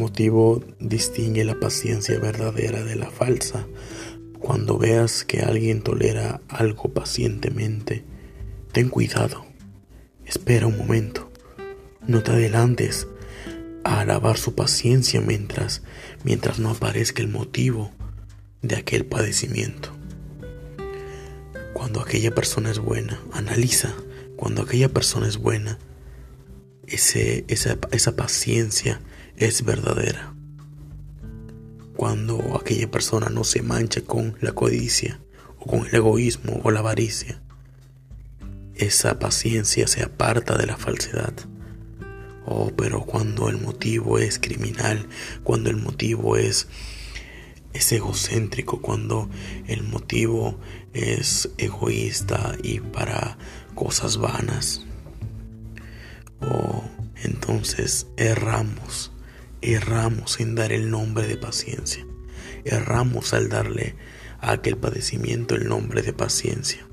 motivo distingue la paciencia verdadera de la falsa. Cuando veas que alguien tolera algo pacientemente, ten cuidado. Espera un momento. No te adelantes a alabar su paciencia mientras mientras no aparezca el motivo de aquel padecimiento. Cuando aquella persona es buena, analiza. Cuando aquella persona es buena, ese, esa, esa paciencia es verdadera. Cuando aquella persona no se mancha con la codicia o con el egoísmo o la avaricia, esa paciencia se aparta de la falsedad. Oh, pero cuando el motivo es criminal, cuando el motivo es, es egocéntrico, cuando el motivo es egoísta y para cosas vanas, oh, entonces erramos, erramos en dar el nombre de paciencia, erramos al darle a aquel padecimiento el nombre de paciencia.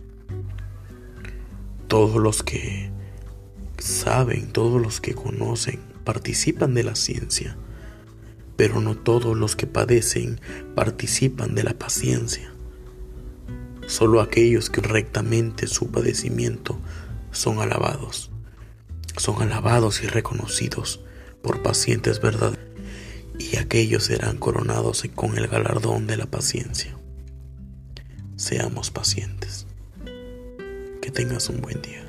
Todos los que saben, todos los que conocen, participan de la ciencia, pero no todos los que padecen participan de la paciencia. Solo aquellos que rectamente su padecimiento son alabados, son alabados y reconocidos por pacientes verdad y aquellos serán coronados con el galardón de la paciencia. Seamos pacientes. Que tengas un buen día.